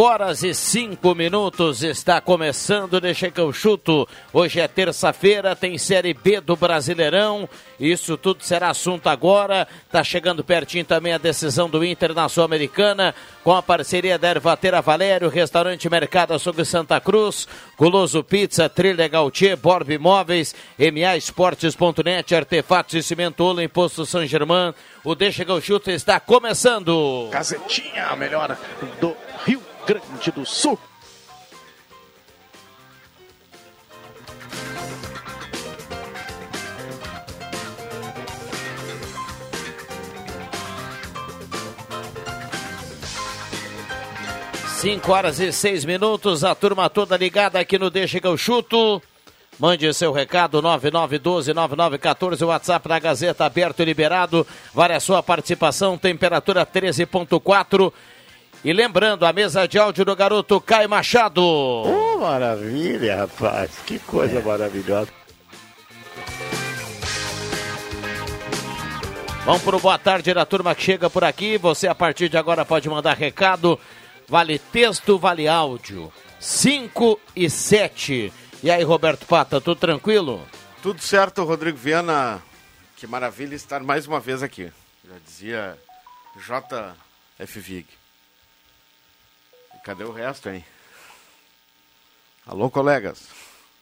Cinco horas e cinco minutos está começando, deixa que eu chuto. Hoje é terça-feira, tem Série B do Brasileirão. Isso tudo será assunto agora. Tá chegando pertinho também a decisão do Inter na Sul-Americana, com a parceria da Ervatera Valério, Restaurante Mercado Açougue Santa Cruz, Goloso Pizza, Trilha Gautier, Borb Imóveis, MA Esportes.net, Artefatos e Cimento Ola, Imposto São Germán. O Deixa eu chuto está começando. Casetinha, melhor do Rio Grande do Sul. Cinco horas e seis minutos, a turma toda ligada aqui no Deixa que eu chuto. Mande seu recado, 9912-9914, o WhatsApp da Gazeta aberto e liberado. Vale a sua participação, temperatura 13.4. E lembrando, a mesa de áudio do garoto Caio Machado. Oh, maravilha, rapaz. Que coisa maravilhosa. Vamos pro boa tarde da turma que chega por aqui. Você a partir de agora pode mandar recado. Vale texto, vale áudio. 5 e 7. E aí, Roberto Pata, tudo tranquilo? Tudo certo, Rodrigo Viana. Que maravilha estar mais uma vez aqui. Já dizia JF Vig. Cadê o resto, hein? Alô, colegas.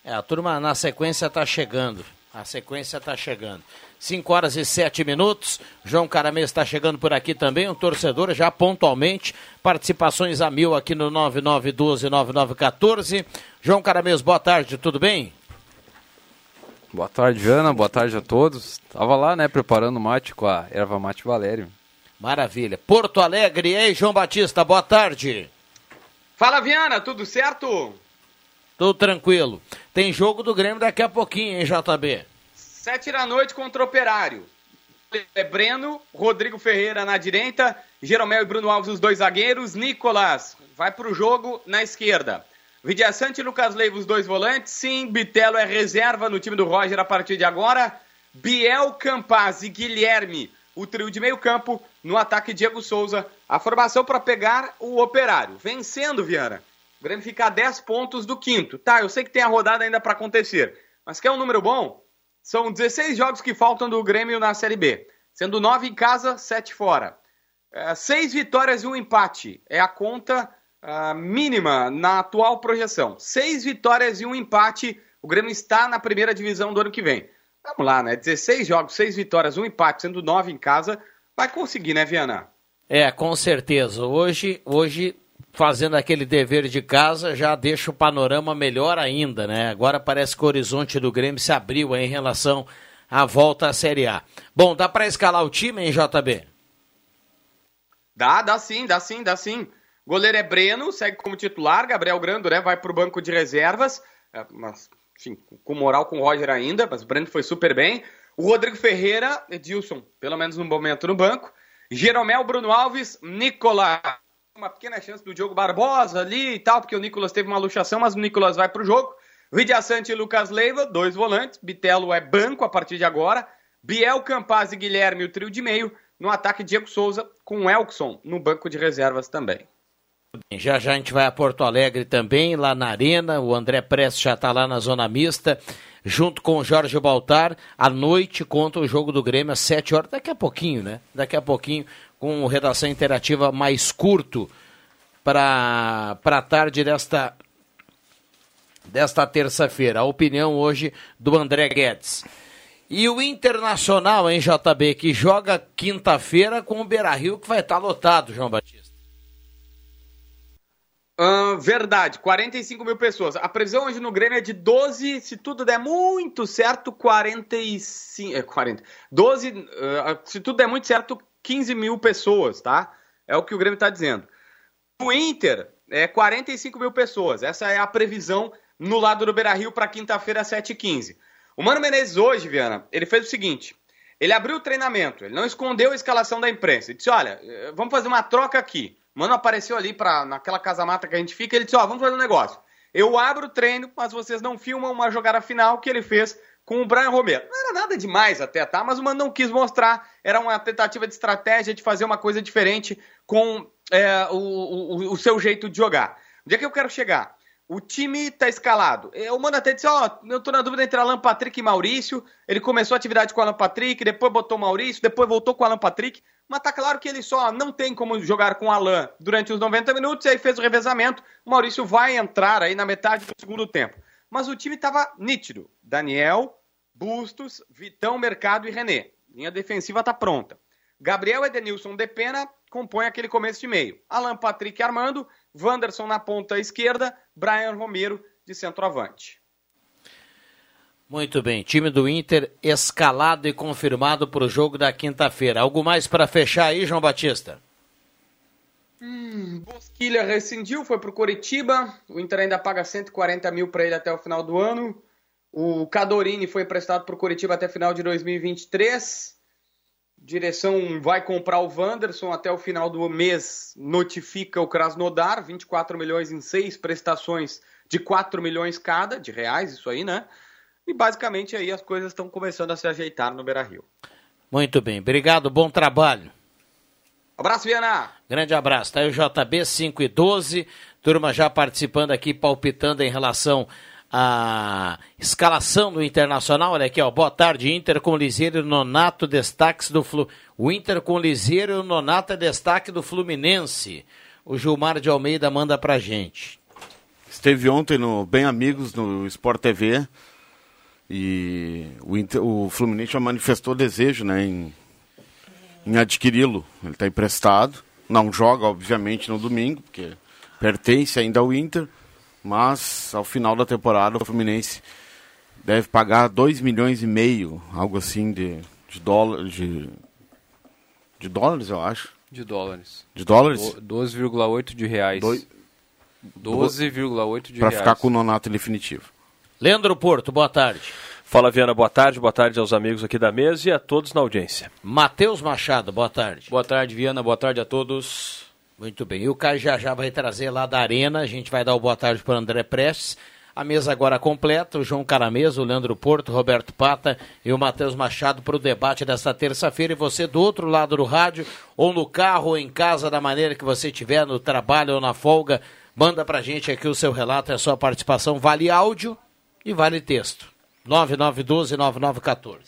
É, a turma na sequência tá chegando. A sequência tá chegando. 5 horas e 7 minutos. João Caramês está chegando por aqui também, um torcedor já pontualmente. Participações a mil aqui no 9912-9914. João Caramês, boa tarde, tudo bem? Boa tarde, Jana. Boa tarde a todos. Tava lá, né, preparando mate com a erva mate Valério. Maravilha. Porto Alegre, ei, João Batista, boa tarde. Fala, Viana, tudo certo? Tudo tranquilo. Tem jogo do Grêmio daqui a pouquinho, hein, JB? Sete da noite contra o Operário. É Breno, Rodrigo Ferreira na direita, Jeromel e Bruno Alves os dois zagueiros, Nicolas vai para o jogo na esquerda. Vidiaçante e Lucas Leiva os dois volantes, sim, Bitelo é reserva no time do Roger a partir de agora. Biel, Campaz e Guilherme, o trio de meio campo, no ataque Diego Souza, a formação para pegar o Operário. Vencendo, Viana. O Grêmio fica a 10 pontos do quinto. Tá, eu sei que tem a rodada ainda para acontecer, mas quer um número bom? São 16 jogos que faltam do Grêmio na Série B, sendo 9 em casa, 7 fora. É, seis vitórias e um empate é a conta uh, mínima na atual projeção. Seis vitórias e um empate, o Grêmio está na primeira divisão do ano que vem. Vamos lá, né? 16 jogos, seis vitórias, um empate, sendo 9 em casa, vai conseguir, né, Viana? É, com certeza. Hoje, hoje fazendo aquele dever de casa, já deixa o panorama melhor ainda, né? Agora parece que o horizonte do Grêmio se abriu em relação à volta à Série A. Bom, dá para escalar o time em JB? Dá, dá sim, dá sim, dá sim. Goleiro é Breno, segue como titular, Gabriel Grando, né, vai pro banco de reservas, é, mas, enfim, com moral com o Roger ainda, mas o Breno foi super bem. O Rodrigo Ferreira, Edilson, pelo menos no momento no banco. Jeromel, Bruno Alves, Nicolás uma pequena chance do Diogo Barbosa ali e tal, porque o Nicolas teve uma luxação, mas o Nicolas vai pro jogo. Vidia Sante e Lucas Leiva, dois volantes. Bitelo é banco a partir de agora. Biel, Campaz e Guilherme, o trio de meio. No ataque, Diego Souza com o Elkson no banco de reservas também. Já já a gente vai a Porto Alegre também, lá na Arena. O André Prestes já está lá na zona mista, junto com o Jorge Baltar, à noite contra o jogo do Grêmio, às 7 horas. Daqui a pouquinho, né? Daqui a pouquinho, com redação interativa mais curto para a tarde desta, desta terça-feira. A opinião hoje do André Guedes. E o Internacional, hein, JB, que joga quinta-feira com o Beira Rio, que vai estar lotado, João Batista. Verdade, 45 mil pessoas. A previsão hoje no Grêmio é de 12, se tudo der muito certo, 45. É, 40. 12, uh, se tudo der muito certo, 15 mil pessoas, tá? É o que o Grêmio está dizendo. O Inter é 45 mil pessoas. Essa é a previsão no lado do Beira Rio para quinta-feira, 7h15. O Mano Menezes hoje, Viana, ele fez o seguinte: ele abriu o treinamento, ele não escondeu a escalação da imprensa. Ele disse: olha, eh, vamos fazer uma troca aqui. Mano apareceu ali pra, naquela casa-mata que a gente fica. Ele disse: Ó, vamos fazer um negócio. Eu abro o treino, mas vocês não filmam uma jogada final que ele fez com o Brian Romero. Não era nada demais até, tá? Mas o Mano não quis mostrar. Era uma tentativa de estratégia de fazer uma coisa diferente com é, o, o, o, seu jeito de jogar. Onde é que eu quero chegar? O time tá escalado. É, o Mano até disse: Ó, oh, eu tô na dúvida entre Alan Patrick e Maurício. Ele começou a atividade com o Alan Patrick, depois botou o Maurício, depois voltou com o Alan Patrick. Mas tá claro que ele só não tem como jogar com o Alan durante os 90 minutos, e aí fez o revezamento. O Maurício vai entrar aí na metade do segundo tempo. Mas o time estava nítido. Daniel, Bustos, Vitão, Mercado e René. Linha defensiva tá pronta. Gabriel Edenilson Depena compõe aquele começo de meio. Alan Patrick Armando, Wanderson na ponta esquerda, Brian Romero de centroavante. Muito bem, time do Inter escalado e confirmado para o jogo da quinta-feira. Algo mais para fechar aí, João Batista? Hum, Bosquilha rescindiu, foi para o Coritiba. O Inter ainda paga 140 mil para ele até o final do ano. O Cadorini foi emprestado para o Coritiba até final de 2023. Direção vai comprar o Wanderson até o final do mês. Notifica o Krasnodar, 24 milhões em seis prestações de 4 milhões cada, de reais, isso aí, né? E basicamente aí as coisas estão começando a se ajeitar no Beira Rio. Muito bem, obrigado, bom trabalho. Abraço, Viana. Grande abraço. Tá aí o JB 5 e 12. Turma já participando aqui, palpitando em relação à escalação do Internacional. Olha aqui, ó. Boa tarde, Inter com Liseiro Nonato, destaques do Flu. O Inter com Liseiro Nonato é destaque do Fluminense. O Gilmar de Almeida manda pra gente. Esteve ontem no Bem Amigos no Sport TV e o, Inter, o Fluminense já manifestou desejo né, em, em adquiri-lo. Ele está emprestado. Não joga, obviamente, no domingo, porque pertence ainda ao Inter. Mas ao final da temporada o Fluminense deve pagar 2 milhões e meio, algo assim de, de dólares. De, de dólares, eu acho. De dólares. De dólares? 12,8 de reais. 12,8 de Para reais. ficar com o nonato definitivo. Leandro Porto, boa tarde. Fala, Viana, boa tarde. Boa tarde aos amigos aqui da mesa e a todos na audiência. Matheus Machado, boa tarde. Boa tarde, Viana. Boa tarde a todos. Muito bem. E o Caio já já vai trazer lá da Arena. A gente vai dar o boa tarde para o André Prestes. A mesa agora completa, o João Caramesa, o Leandro Porto, o Roberto Pata e o Matheus Machado para o debate desta terça-feira. E você do outro lado do rádio, ou no carro, ou em casa, da maneira que você estiver, no trabalho ou na folga, manda pra gente aqui o seu relato, a sua participação. Vale áudio e vale texto. 9912-9914.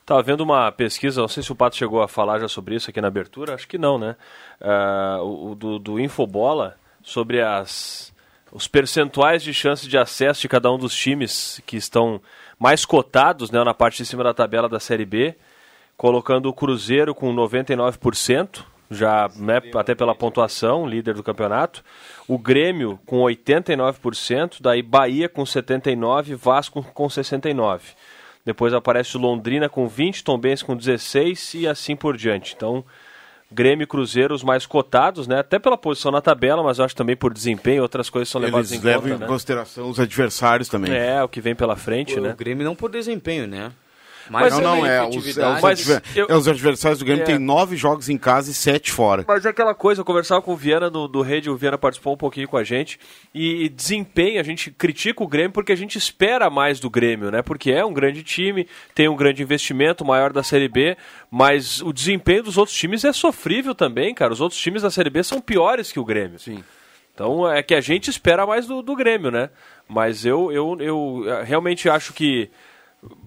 Estava vendo uma pesquisa, não sei se o Pato chegou a falar já sobre isso aqui na abertura, acho que não, né? Uh, o, do, do Infobola, sobre as, os percentuais de chance de acesso de cada um dos times que estão mais cotados né, na parte de cima da tabela da Série B, colocando o Cruzeiro com 99%, já né, até pela pontuação, líder do campeonato. O Grêmio com 89%, daí Bahia com 79%, Vasco com 69%. Depois aparece o Londrina com 20%, Tombense com 16% e assim por diante. Então, Grêmio e Cruzeiro os mais cotados, né? Até pela posição na tabela, mas eu acho também por desempenho, outras coisas são levadas Eles em levam conta, em né? consideração os adversários também. É, o que vem pela frente, O né? Grêmio não por desempenho, né? Mas não, é não, meio é os, é, os. Mas eu- é os adversários do Grêmio É. tem nove jogos em casa e sete fora. Mas é aquela coisa, eu conversava com o Viana do, do Rede, o Viana participou um pouquinho com a gente, e, e desempenho, a gente critica o Grêmio porque a gente espera mais do Grêmio, né? Porque é um grande time, tem um grande investimento, maior da Série B, mas o desempenho dos outros times é sofrível também, cara. Os outros times da Série B são piores que o Grêmio. Sim. Então é que a gente espera mais do, do Grêmio, né? Mas eu, eu, eu eh, realmente acho que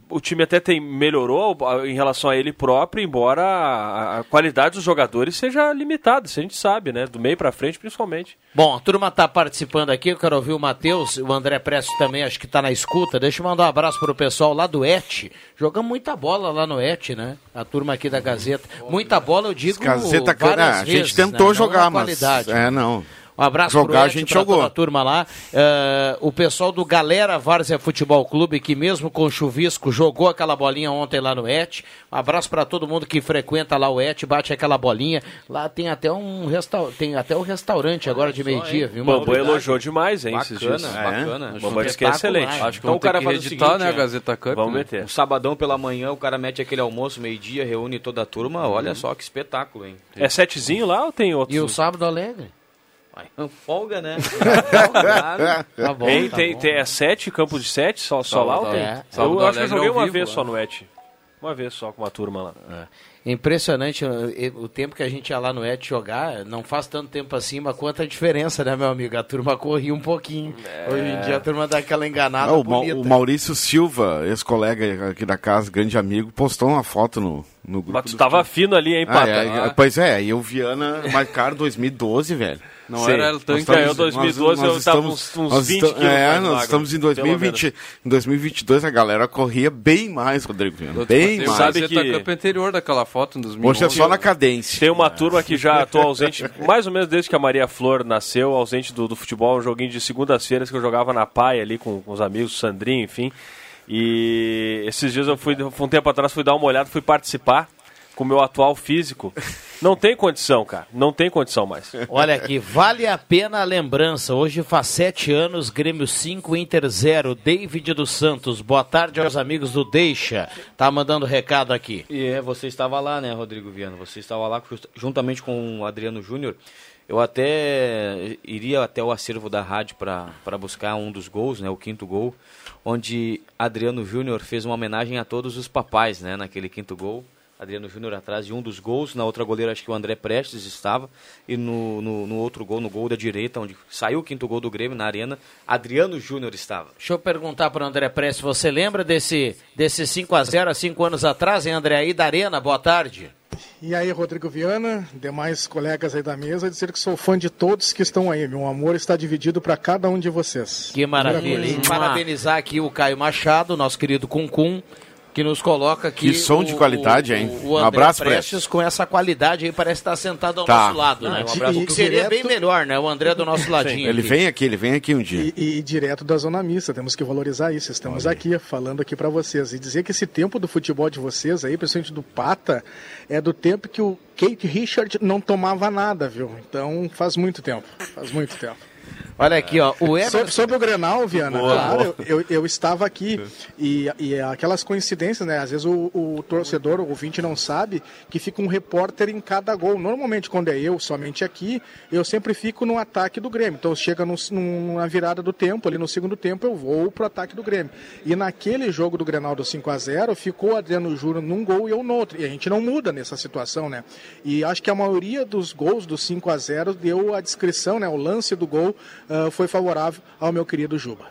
o time até tem melhorou em relação a ele próprio, embora a, a qualidade dos jogadores seja limitada, isso a gente sabe, né? Do meio pra frente, principalmente. Bom, a turma tá participando aqui, eu quero ouvir o Matheus, o André Presto também, acho que tá na escuta. Deixa eu mandar um abraço pro pessoal lá do ET. Jogamos muita bola lá no ET, né? A turma aqui da Gazeta. Muita bola, eu digo Gazeta, várias ah, a gente vezes, tentou né? Não jogar, mas. qualidade. É, não. Um abraço Jogar pro a Ed, gente pra jogou. toda a turma lá. Eh, o pessoal do Galera Várzea Futebol Clube, que mesmo com chuvisco jogou aquela bolinha ontem lá no ET. Um abraço para todo mundo que frequenta lá o ET, bate aquela bolinha. Lá tem até um resta... tem até um restaurante agora de meio-dia, viu? O Bambu elogiou demais, hein, esses Bacana, dias. bacana. O Bambu disse que é excelente. Acho que Então o cara que faz o reeditar, seguinte, né, a é. Gazeta Cup. Vamos né? meter. Um sabadão pela manhã, o cara mete aquele almoço, meio-dia, reúne toda a turma. Olha só que espetáculo, hein? É setezinho lá ou tem outros? E o sábado alegre? Ai, Folga, né? Folga, Tá bom, Tem, tá tem, bom. tem, é sete campos de sete, só, só lá ou tem? é. Sábado Eu acho que eu joguei uma vivo, vez lá. só no ET. Uma vez só com uma turma lá. Impressionante o, tempo que a gente ia lá no ET jogar, não faz tanto tempo assim, mas quanta diferença, né, meu amigo? A turma corria um pouquinho. Hoje em dia a turma dá aquela enganada Ah, o, Ma- bonita. o Maurício Silva, ex-colega aqui da casa, grande amigo, postou uma foto no, no grupo. Mas tu tava fino ali, hein, Ah, Pata? é, é, pois é, e o Viana marcaram 2012, velho. Não Sim. era tanque. Nós ganhou estamos- 2012, eu tava uns- uns nós 20 esta- quilos É, mais nós estamos em pelo 2020. Em 2022 a galera corria bem mais, Rodrigo Viana. Bem mais. sabe Gazeta que- Cup anterior daquela foto em 2011. Hoje é só na cadência. Tem uma turma que já tô ausente, mais ou menos desde que a Maria Flor nasceu, ausente do, do futebol, um joguinho de segundas-feiras que eu jogava na paia ali com, com os amigos, Sandrinho, enfim. E esses dias eu fui, um tempo atrás, fui dar uma olhada, fui participar com o meu atual físico. Não tem condição, cara. Não tem condição mais. Olha aqui, vale a pena a lembrança. Hoje faz sete anos, Grêmio 5, Inter 0. David dos Santos, boa tarde aos amigos do Deixa. Tá mandando recado aqui. E é, você estava lá, né, Rodrigo Viana? Você estava lá juntamente com o Adriano Júnior. Eu até iria até o acervo da rádio para buscar um dos gols, né, o quinto gol, onde Adriano Júnior fez uma homenagem a todos os papais, né, naquele quinto gol. Adriano Júnior atrás de um dos gols, na outra goleira acho que o André Prestes estava, e no, no, no outro gol, no gol da direita, onde saiu o quinto gol do Grêmio na arena, Adriano Júnior estava. Deixa eu perguntar para o André Prestes, você lembra desse, desse 5 a 0 há cinco anos atrás, hein, André? Aí da Arena, boa tarde. E aí, Rodrigo Viana, demais colegas aí da mesa, dizer que sou fã de todos que estão aí. Meu amor está dividido para cada um de vocês. Que maravilha. Coisa. Parabenizar aqui o Caio Machado, nosso querido Cuncum, que nos coloca aqui. Que som de qualidade, hein? O, o Um abraço, Prestes Prestes. com essa qualidade aí, parece estar sentado ao Tá. nosso lado, né? Ah, Um abraço. e- O que seria direto- bem melhor, né? O André do nosso ladinho. Ele aqui. vem aqui, ele vem aqui um dia. E, e direto da Zona Mista, temos que valorizar isso. Estamos aqui, falando aqui para vocês. E dizer que esse tempo do futebol de vocês aí, principalmente do Pata, é do tempo que o Kate Richard não tomava nada, viu? Então faz muito tempo. Faz muito tempo. Olha aqui, ó. O Emerson. Sobre, sobre o Grenal, Viana, Boa, claro, Eu, eu, eu estava aqui e, e aquelas coincidências, né? Às vezes o, o torcedor, o ouvinte não sabe que fica um repórter em cada gol. Normalmente, quando é eu, somente aqui, eu sempre fico no ataque do Grêmio. Então, chega no, no- na virada do tempo, ali no segundo tempo, eu vou pro ataque do Grêmio. E naquele jogo do Grenal do 5 a 0 ficou o Adriano Júnior num gol e eu no outro. E a gente não muda nessa situação, né? E acho que a maioria dos gols do 5 a 0 deu a descrição, né? O lance do gol ah, foi favorável ao meu querido Juba.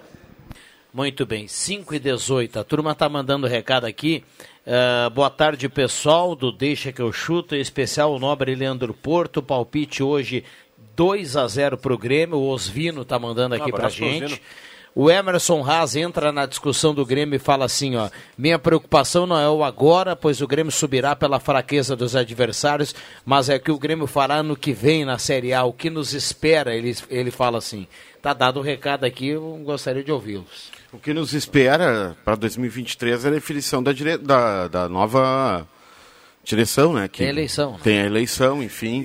Muito bem, 5 e 18. A turma tá mandando recado aqui. Ah, boa tarde, pessoal do Deixa que eu chuto, em especial o nobre Leandro Porto. Palpite hoje 2 a 0 pro Grêmio. O Osvino tá mandando aqui Um pro gente. Osvino. O Emerson Haas entra na discussão do Grêmio e fala assim, ó, minha preocupação não é o agora, pois o Grêmio subirá pela fraqueza dos adversários, mas é que o Grêmio fará no que vem na Série A, o que nos espera, ele, ele fala assim. Tá dado o recado aqui, eu gostaria de ouvi-los. O que nos espera para 2023 é a definição da, dire... da, da nova direção, né? Que Tem eleição, né? Tem a eleição, enfim.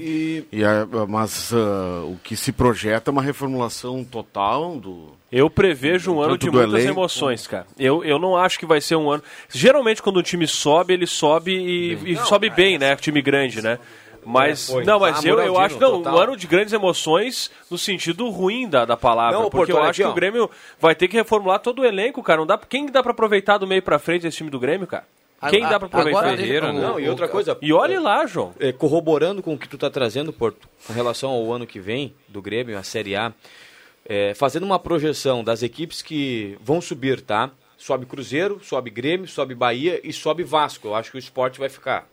E... a- mas ah, o que se projeta é uma reformulação total do. Eu prevejo um ano de muitas elenco. emoções, cara. Eu, eu não acho que vai ser um ano. Geralmente, quando o time sobe, ele sobe e, e sobe bem, né? Time grande, né? Mas, É, não, mas Ah, eu, eu acho, não, total. um ano de grandes emoções no sentido ruim da, da palavra. Não, porque Porto, eu acho que o Grêmio vai ter que reformular todo o elenco, cara. Não dá, quem dá pra aproveitar do meio pra frente esse time do Grêmio, cara? Quem A- dá pra aproveitar? agora- Ferreira, né? Não, e outra coisa. E olhe lá, João. é, corroborando com o que tu está trazendo, Porto, com relação ao ano que vem do Grêmio, a Série A, é, fazendo uma projeção das equipes que vão subir, tá? Sobe Cruzeiro, sobe Grêmio, sobe Bahia e sobe Vasco. Eu acho que o esporte vai ficar.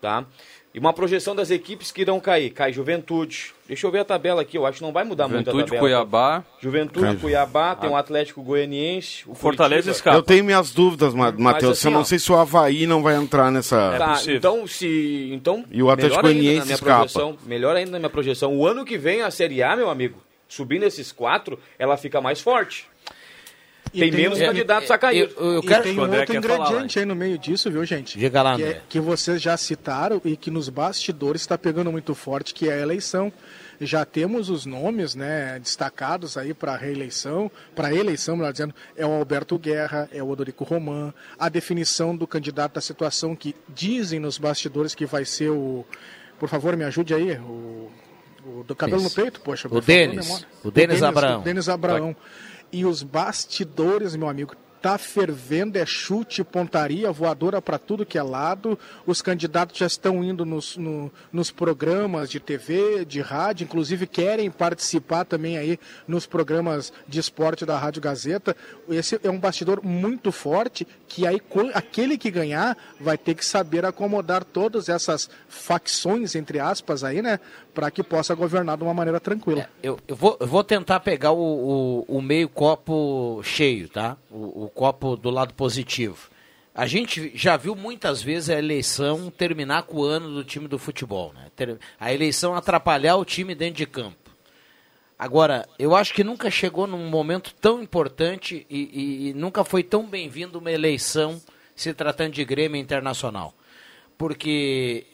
Tá? E uma projeção das equipes que irão cair. Cai Juventude. Deixa eu ver a tabela aqui, eu acho que não vai mudar muito a Juventude, tabela. Cuiabá. Juventude, Cai. Cuiabá, tem o Atlético Goianiense, o Fortaleza Curitiba. escapa. Eu tenho minhas dúvidas, Ma- Matheus. assim, eu não ó. sei se o Havaí não vai entrar nessa. Tá, possível. então se então E o Atlético Goianiense na minha escapa. projeção, melhor ainda na minha projeção. O ano que vem a Série A, meu amigo, subindo esses quatro, ela fica mais forte. E tem, menos um- candidatos a cair. Eu, eu e quero... tem um outro quer falar, ingrediente aí no meio disso, viu, gente? Diga lá, que, é- que vocês já citaram e que nos bastidores está pegando muito forte, que é a eleição. Já temos os nomes né, destacados aí para a reeleição, para a eleição, melhor dizendo, é o Alberto Guerra, é o Odorico Roman, a definição do candidato à situação que dizem nos bastidores que vai ser o. Por favor, me ajude aí, o. o do cabelo Isso. no peito, poxa. O Denis. O Denis Abraão. O Denis Abraão. E os bastidores, meu amigo, tá fervendo, é chute, pontaria, voadora para tudo que é lado. Os candidatos já estão indo nos, no- nos programas de TV, de rádio, inclusive querem participar também aí nos programas de esporte da Rádio Gazeta. Esse é um bastidor muito forte que aí aquele que ganhar vai ter que saber acomodar todas essas facções, entre aspas, aí, né? Para que possa governar de uma maneira tranquila. Eu, eu vou, eu vou tentar pegar o, o, o meio copo cheio, tá? O, o copo do lado positivo. A gente já viu muitas vezes a eleição terminar com o ano do time do futebol, né? A eleição atrapalhar o time dentro de campo. Agora, eu acho que nunca chegou num momento tão importante e, e- e nunca foi tão bem-vindo uma eleição se tratando de Grêmio Internacional. Porque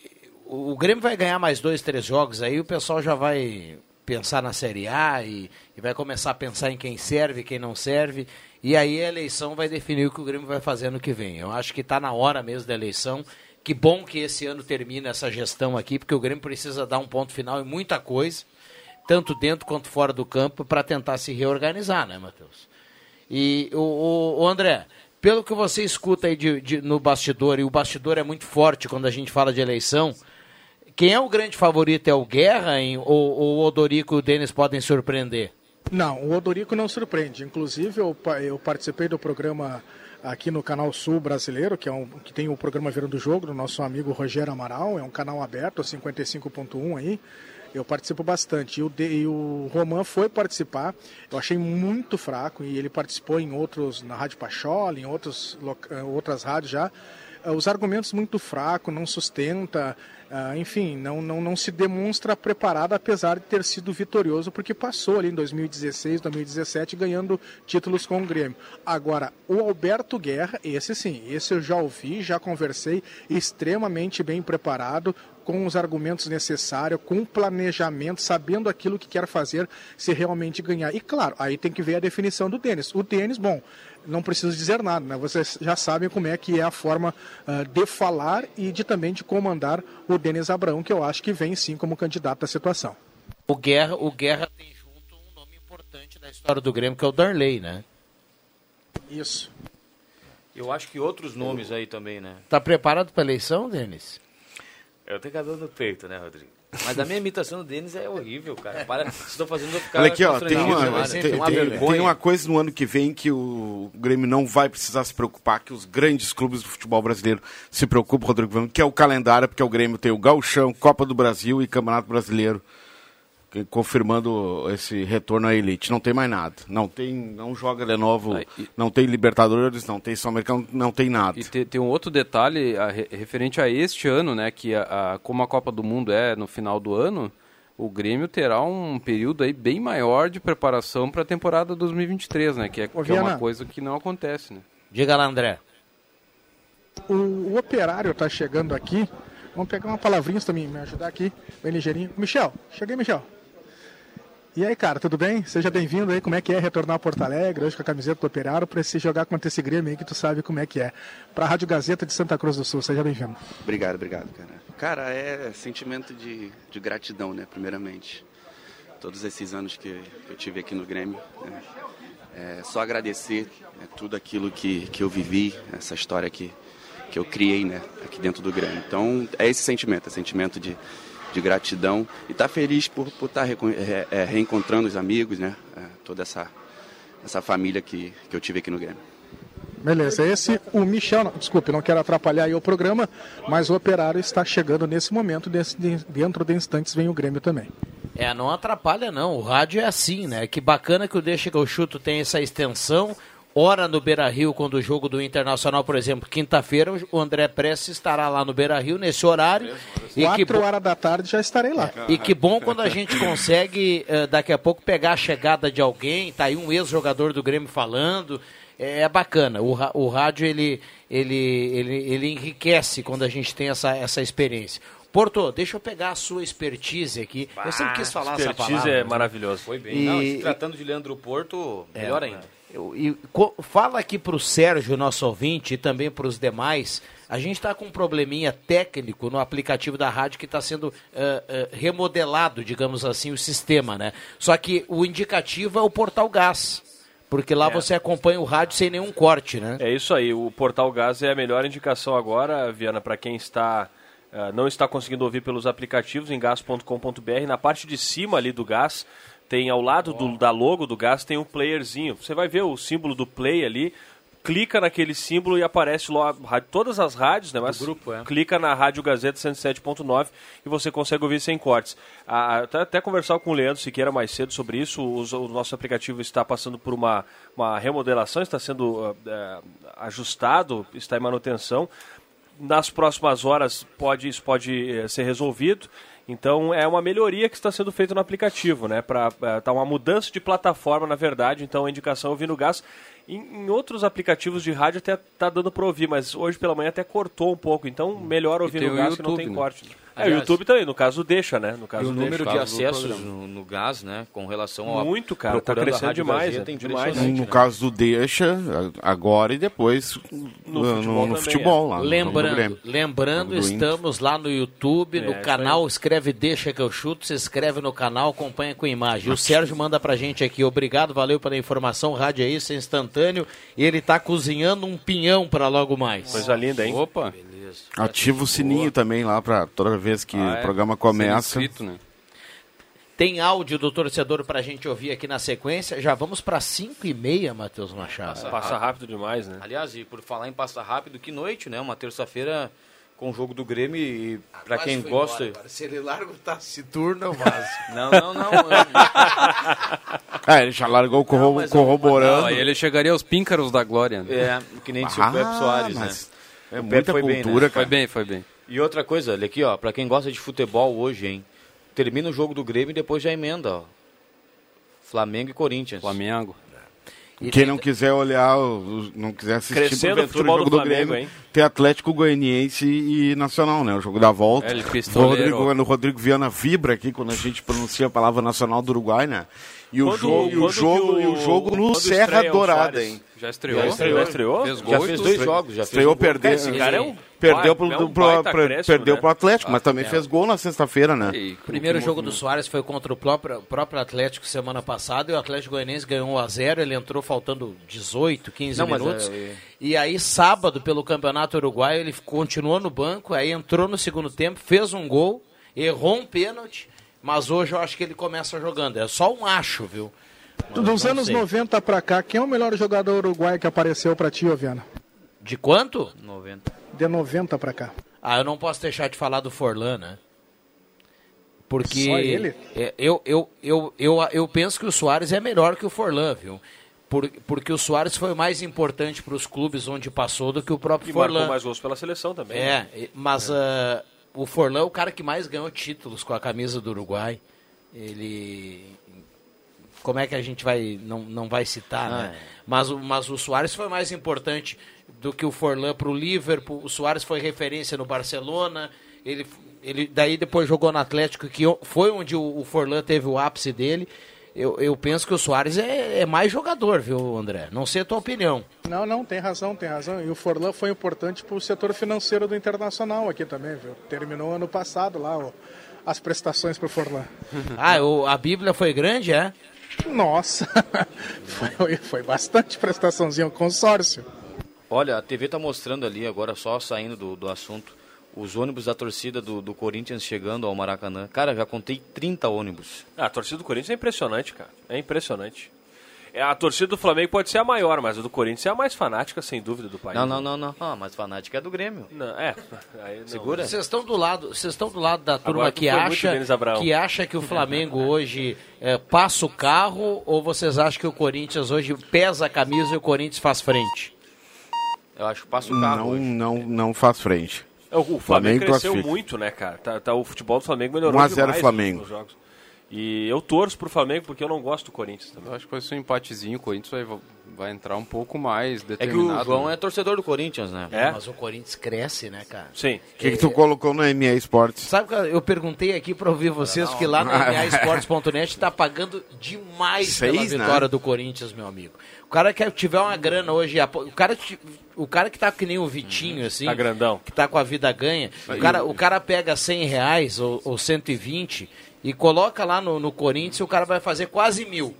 o Grêmio vai ganhar mais dois, três jogos aí, o pessoal já vai pensar na Série A e, e vai começar a pensar em quem serve, quem não serve. E aí a eleição vai definir o que o Grêmio vai fazer no que vem. Eu acho que está na hora mesmo da eleição. Que bom que esse ano termina essa gestão aqui, porque o Grêmio precisa dar um ponto final em muita coisa, tanto dentro quanto fora do campo, para tentar se reorganizar, né, Matheus? E o, o- o André, pelo que você escuta aí de- de- no bastidor, e o bastidor é muito forte quando a gente fala de eleição, quem é o grande favorito? É o Guerra hein? ou, o Odorico e o Denis podem surpreender? Não, o Odorico não surpreende. Inclusive, eu, eu participei do programa aqui no Canal Sul Brasileiro, que, é um, que tem o programa Virando do Jogo, do nosso amigo Rogério Amaral. É um canal aberto, 55.1 aí. Eu participo bastante. E o, De- e o Roman foi participar. Eu achei muito fraco e ele participou em outros, na Rádio Pachola, em outros, eh, outras rádios já. Eh, Os argumentos muito fracos, não sustenta, ah, enfim, não, não, não se demonstra preparado, apesar de ter sido vitorioso, porque passou ali em 2016, 2017, ganhando títulos com o Grêmio. Agora, o Alberto Guerra, esse sim, esse eu já ouvi, já conversei, extremamente bem preparado, com os argumentos necessários, com planejamento, sabendo aquilo que quer fazer se realmente ganhar. E claro, aí tem que ver a definição do Denis. O Denis, bom, não preciso dizer nada, né? Vocês já sabem como é que é a forma ah, de falar e de também de comandar o Denis Abrão, que eu acho que vem sim como candidato à situação. O Guerra, o Guerra tem junto um nome importante da história do Grêmio, que é o Darley, né? Isso. Eu acho que outros nomes aí também, né? Tá preparado para a eleição, Denis? Eu tenho cabelo no peito, né, Rodrigo? Mas a minha imitação do Denis é horrível, cara. Para, estão fazendo eu ficar Olha aqui, ó, tem constrangido, uma, né? tem, uma tem- tem uma coisa no ano que vem que o Grêmio não vai precisar se preocupar, que os grandes clubes do futebol brasileiro se preocupam, Rodrigo que é o calendário, porque o Grêmio tem o Gauchão, Copa do Brasil e Campeonato Brasileiro, confirmando esse retorno à elite. Não tem mais nada. Não tem, não joga de novo, Ah, e- não tem Libertadores, não tem Sul-Americano, não tem nada. E te- tem um outro detalhe a, re- referente a este ano, né? Que a, a- como a Copa do Mundo é no final do ano, o Grêmio terá um período aí bem maior de preparação para a temporada 2023, né? Que é, Ô, que é uma coisa que não acontece, né? Diga lá, André. O, o operário está chegando aqui. Vamos pegar uma palavrinha também, me ajudar aqui, bem ligeirinho. Michel, cheguei, Michel. E aí, cara, tudo bem? Seja bem-vindo aí. Como é que é retornar a Porto Alegre hoje com a camiseta do Operário para se jogar contra esse Grêmio aí que tu sabe como é que é. Para a Rádio Gazeta de Santa Cruz do Sul, seja bem-vindo. Obrigado, obrigado, cara. Cara, é sentimento de, de gratidão, né, primeiramente. Todos esses anos que eu tive aqui no Grêmio. né. É só agradecer né, tudo aquilo que, que eu vivi, essa história que, que eu criei, né, aqui dentro do Grêmio. Então, é esse sentimento, é sentimento de, de gratidão e estar feliz por estar tá recon- é, reencontrando os amigos, né, é, toda essa, essa família que, que eu tive aqui no Grêmio. Beleza, esse o Michel, desculpe, não quero atrapalhar aí o programa, mas o Operário está chegando nesse momento, desse- de- dentro de instantes vem o Grêmio também. É, não atrapalha não. O rádio é assim, né? Que bacana que o Deixa que eu chuto tem essa extensão. Ora no Beira Rio, quando o jogo do Internacional, por exemplo, quinta-feira, o André Prestes estará lá no Beira Rio nesse horário. E que, Quatro horas da tarde já estarei lá. e que bom quando a gente consegue eh, daqui a pouco pegar a chegada de alguém, tá aí um ex-jogador do Grêmio falando. É, é bacana. O, o rádio ele, ele, ele, ele enriquece quando a gente tem essa, essa experiência. Porto, deixa eu pegar a sua expertise aqui. eu sempre quis falar essa expertise palavra. é né? maravilhoso. Foi bem. E- Não, se tratando de Leandro Porto, melhor É, ainda. E fala aqui para o Sérgio, nosso ouvinte, e também para os demais. A gente está com um probleminha técnico no aplicativo da rádio que está sendo eh, eh, remodelado, digamos assim, o sistema, né? Só que o indicativo é o Portal Gás, porque lá você acompanha o rádio sem nenhum corte, né? É isso aí, o Portal Gás é a melhor indicação agora, Viana, para quem está eh, não está conseguindo ouvir pelos aplicativos em gas.com.br. Na parte de cima ali do Gás, tem ao lado do- da logo do Gás tem um playerzinho. Você vai ver o símbolo do play ali, clica naquele símbolo e aparece a- todas as rádios, né? Mas grupo, é. clica na Rádio Gazeta 107.9 e você consegue ouvir sem cortes. Ah, até, até conversar com o Leandro Siqueira mais cedo sobre isso. Os- O, nosso aplicativo está passando por uma, uma remodelação, está sendo ah, ah, ajustado, está em manutenção. Nas próximas horas pode, isso pode eh, ser resolvido. Então é uma melhoria que está sendo feita no aplicativo, né? Para tá uma mudança de plataforma, na verdade. Então a indicação é ouvir no gás. Em, em outros aplicativos de rádio até tá dando para ouvir, mas hoje pela manhã até cortou um pouco. Então melhor ouvir no gás que não YouTube, tem né? corte. é, o Aliás- YouTube também, no caso deixa, né? No caso E o número deixa. de acessos no, no gás, né, com relação ao Muito, cara, tá crescendo demais, Gazeta, né? é Demais. impressionante, No né? caso do Deixa, agora e depois no, no- futebol no futebol, lá no- no Lembrando, lembrando estamos lá no YouTube, É, no canal, escreve Deixa que eu chuto, se inscreve no canal, acompanha com imagem. O Sérgio manda pra gente aqui, obrigado, valeu pela informação, rádio é isso, é instantâneo, e ele tá cozinhando um pinhão pra logo mais. Coisa linda, hein? Opa! Ativa o sininho também lá para toda vez que Ah, o é. programa Ser começa. inscrito, né? Tem áudio do torcedor pra gente ouvir aqui na sequência, já vamos pra 5 e meia, Matheus Machado. Passa rápido demais, né? Aliás, e por falar em passa rápido, que noite, né? Uma terça-feira com o jogo do Grêmio e pra quem gosta... Se ele larga o taciturno, eu vazo. Não, não, não. Ah, ele já largou corro- corroborando. Não, ele chegaria aos píncaros da glória. né? É, que nem disse o Pepe Soares, né? É muita foi bem, cultura, né? Foi cara. bem, foi bem. E outra coisa, olha aqui, ó, pra quem gosta de futebol hoje, hein? Termina o jogo do Grêmio e depois já emenda, ó. Flamengo e Corinthians. Flamengo. E Quem tem- não quiser olhar, não quiser assistir Crescendo o futebol jogo do do, Flamengo, Grêmio, hein? tem Atlético Goianiense e Nacional, né? O jogo da volta. El o. Rodrigo, o Rodrigo Viana vibra aqui quando a gente pronuncia a palavra nacional do Uruguai, né? E o Quando- jogo, e o jogo, e o jogo no Serra o Dourada, hein? Já estreou. Já estreou? Já estreou? Fez Já fez dois jogos, já fez Estreou, o gol. perdeu, Esse cara é um perdeu pro, é um perdeu né? pro Atlético, mas também fez gol na sexta-feira, né? E- O primeiro jogo do Soares foi contra o próprio, próprio Atlético semana passada e o Atlético Goianiense ganhou 1 a 0 ele entrou faltando 18, 15 Não, minutos. é, é. E aí, sábado, pelo Campeonato Uruguaio, ele continuou no banco, aí entrou no segundo tempo, fez um gol, errou um pênalti, mas hoje eu acho que ele começa jogando. É só um acho, viu? Mas Dos anos sei. 90 pra cá, quem é o melhor jogador uruguaio que apareceu pra ti, ô Viana? De quanto? 90. De 90 pra cá. Ah, eu não posso deixar de falar do Forlan, né? Porque Só ele? é, eu, eu, eu, eu, eu penso que o Soares é melhor que o Forlan, viu? Por, porque o Soares foi mais importante para os clubes onde passou do que o próprio E marcou Forlan. mais gols pela seleção também. É, né? e- mas ah, o Forlan é o cara que mais ganhou títulos com a camisa do Uruguai. Ele. Como é que a gente vai. Não, não vai citar, Ah, né? é. Mas, o- mas o Soares foi mais importante do que o Forlan para o Liverpool. O Soares foi referência no Barcelona. Ele, ele daí depois jogou no Atlético, que foi onde o, o Forlan teve o ápice dele. Eu, eu penso que o Soares é, é mais jogador, viu, André? Não sei a tua opinião. Não, não, tem razão, tem razão. E o Forlan foi importante pro setor financeiro do Internacional aqui também, viu? Terminou ano passado lá ó, as prestações pro Forlan. Ah, o- a Bíblia foi grande, é? Nossa, foi, foi bastante prestaçãozinha, o consórcio. Olha, a TV tá mostrando ali, agora só saindo do, do assunto, os ônibus da torcida do, do Corinthians chegando ao Maracanã. Cara, já contei 30 ônibus. Ah, a torcida do Corinthians é impressionante, cara. É impressionante. É, A torcida do Flamengo pode ser a maior, mas a do Corinthians é a mais fanática, sem dúvida, do país. Não, não, não, não. Ah, mas fanática é do Grêmio. Não, é. Aí não. Segura? Vocês estão do lado, vocês estão do lado da turma Agora que acha que acha que o Flamengo hoje é, passa o carro ou vocês acham que o Corinthians hoje pesa a camisa e o Corinthians faz frente? Eu acho que passa o carro Não, hoje. não, não faz frente. É, O, Flamengo, Flamengo cresceu classifica. muito, né, cara? Tá, tá- o futebol do Flamengo melhorou 1 a 0 demais Flamengo. nos jogos. E eu torço pro Flamengo porque eu não gosto do Corinthians também. Eu acho que vai ser um empatezinho, o Corinthians vai, vai entrar um pouco mais É que determinado. o João né? é torcedor do Corinthians, né? É? Mas o Corinthians cresce, né, cara? Sim. O que, que tu colocou no ME Esportes? Sabe que eu perguntei aqui pra ouvir vocês que lá no MAEsportes.net tá pagando demais pela Seis, né? vitória do Corinthians, meu amigo. O cara que tiver uma grana hoje, o cara, o cara que tá que nem o Vitinho, assim, Tá grandão. que tá com a vida ganha, o cara, o cara pega 100 reais ou, ou 120 e coloca lá no, no Corinthians e o cara vai fazer quase mil.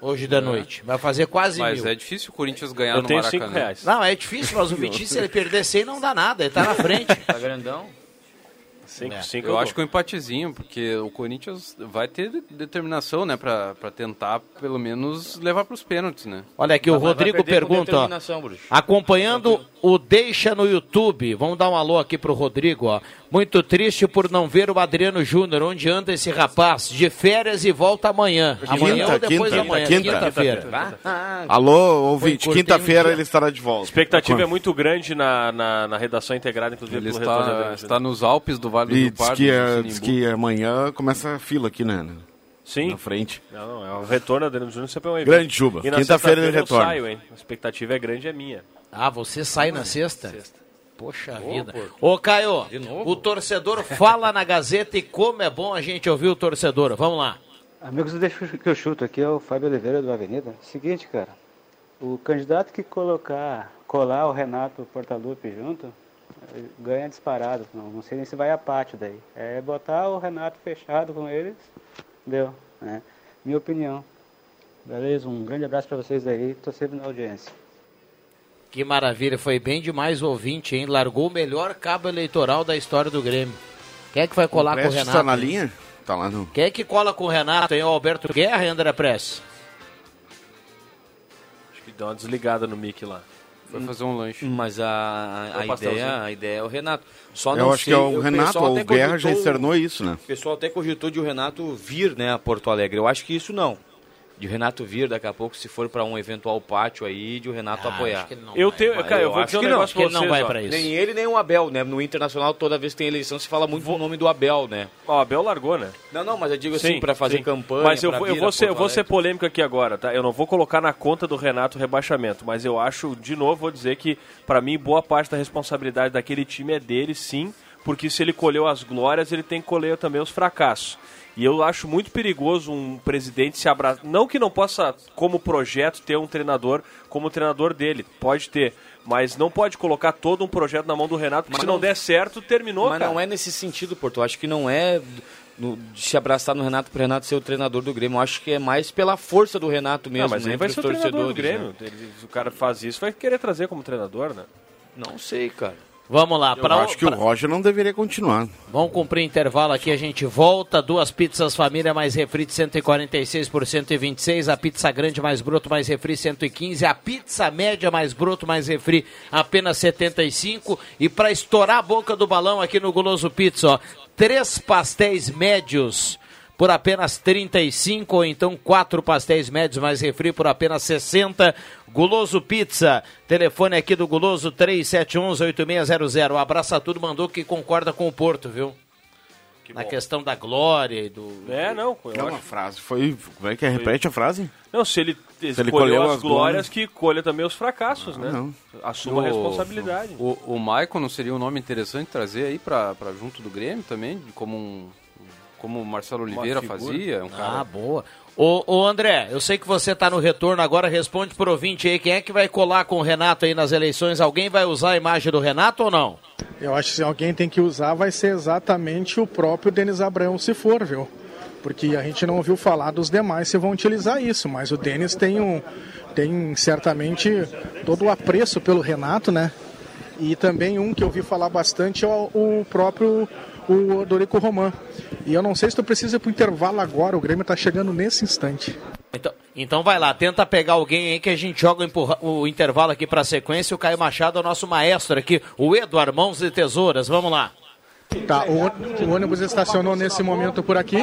Hoje da noite. Vai fazer quase Mas mil. é difícil o Corinthians ganhar Eu no tenho Maracanã. 5 reais. Não, é difícil, mas o Vitinho, se ele perder 100, não dá nada. Ele tá na frente. Tá grandão. 5, É. 5 Eu acho que um empatezinho, porque o Corinthians vai ter de- determinação, né, pra, pra tentar pelo menos levar pros pênaltis, né? Olha aqui, o Rodrigo pergunta, ó, acompanhando o Deixa no YouTube, vamos dar um alô aqui pro Rodrigo, ó. Muito triste por não ver o Adriano Júnior, onde anda esse rapaz, de férias e volta amanhã. amanhã ou depois quinta, da manhã, quinta. quinta-feira. Ah, Alô, ouvinte, um quinta-feira ele estará de volta. A expectativa é muito grande na, na, na redação integrada, inclusive Ele está, está nos Alpes do Vale E do diz Pardo, que, é, diz que amanhã começa a fila aqui, né? Sim. Na frente. Não, não, é o retorno da Adriano Júnior sempre é um evento. Grande Juba. Quinta-feira ele retorna. saio, hein? A expectativa é grande, é minha. Ah, você sai na sexta? Poxa vida. Porto. Ô, Caio, De novo? o torcedor fala na Gazeta e como é bom a gente ouvir o torcedor. Vamos lá. Amigos, deixa que eu chuto aqui, é o Fábio Oliveira do Avenida. Seguinte, cara, o candidato que colocar, colar o Renato Portaluppi junto, eh, ganha disparado. Não, não sei nem se vai a pátio daí. É botar o Renato fechado com eles, deu, né? Minha opinião. Beleza? Um grande abraço pra vocês aí, tô sempre na audiência. Que maravilha, foi bem demais o ouvinte, hein? Largou o melhor cabo eleitoral da história do Grêmio. Quem é que vai colar com o Renato? tá na linha? Tá lá no... Quem é que cola com o Renato, hein? O Alberto Guerra e André Press? Acho que dá uma desligada no mic lá. Foi fazer um lanche. Mas a, a, o ideia, a ideia é o Renato. Só Eu não acho sei, que é o Renato, pessoal o Guerra já externou isso, né? O pessoal até cogitou de o Renato vir né, a Porto Alegre. Eu acho que isso não. De o Renato vir daqui a pouco, se for para um eventual pátio aí, de o Renato Ah, apoiar. acho que ele não Eu vai. tenho, cara, eu, vou acho dizer um que não, negócio Acho que ele não vai ó. pra isso. Nem ele, nem o Abel, né? No Internacional, toda vez que tem eleição, se fala muito o nome do Abel, né? O Abel largou, né? Não, não, mas eu digo assim, Sim, para fazer sim. campanha. Mas eu, vou- eu vou ser, eu vou ser polêmico aqui agora, tá? Eu não vou colocar na conta do Renato o rebaixamento, mas eu acho, de novo, vou dizer que, pra mim, boa parte da responsabilidade daquele time é dele, sim, porque se ele colheu as glórias, ele tem que colher também os fracassos. E eu acho muito perigoso um presidente se abraçar. Não que não possa, como projeto, ter um treinador como treinador dele. Pode ter. Mas não pode colocar todo um projeto na mão do Renato, porque Mas se não, não- der certo, terminou, Mas cara. não é nesse sentido, Porto. Eu acho que não é no- de se abraçar no Renato para Renato ser o treinador do Grêmio. Eu acho que é mais pela força do Renato mesmo. Não, mas né, ele vai ser o treinador do torcedores, Grêmio. né? Ele- se o cara faz isso, vai querer trazer como treinador, né? Não sei, cara. Vamos lá. Eu acho que pra- o Roger não deveria continuar. Vamos cumprir intervalo aqui, a gente volta. Duas pizzas família mais refri de 146 por 126. A pizza grande mais broto mais refri 115. A pizza média mais broto mais refri apenas 75. E para estourar a boca do balão aqui no Goloso Pizza, ó, três pastéis médios por apenas 35 ou então quatro pastéis médios mais refri por apenas 60. Guloso Pizza, telefone aqui do Guloso 3711-8600. Abraça tudo, mandou que concorda com o Porto, viu? Na questão da glória e do. É, não. acho- uma frase foi... Como é que é? Repete a frase? Não, se ele, ele escolheu colheu as as glórias, glórias- que colha também os fracassos, né? não. Assuma a responsabilidade. O, o Maicon não seria um nome interessante trazer aí pra junto do Grêmio também, como um como o Marcelo Oliveira fazia, um cara Ah, boa. Ô, ô André, eu sei que você tá no retorno agora, responde pro ouvinte aí, quem é que vai colar com o Renato aí nas eleições? Alguém vai usar a imagem do Renato ou não? Eu acho que se alguém tem que usar, vai ser exatamente o próprio Denis Abrão, se for, viu? Porque a gente não ouviu falar dos demais se vão utilizar isso, mas o Denis tem um tem certamente todo o apreço pelo Renato, né? E também um que eu ouvi falar bastante é o, o próprio o Dorico Roman. E eu não sei se tu precisa ir pro intervalo agora, o Grêmio tá chegando nesse instante. Então, Então vai lá, tenta pegar alguém aí que a gente joga o, intervalo aqui pra sequência. O Caio Machado é o nosso maestro aqui, o Eduardo Mãos de Tesouras. Vamos lá. Tá, o, ônibus estacionou nesse momento por aqui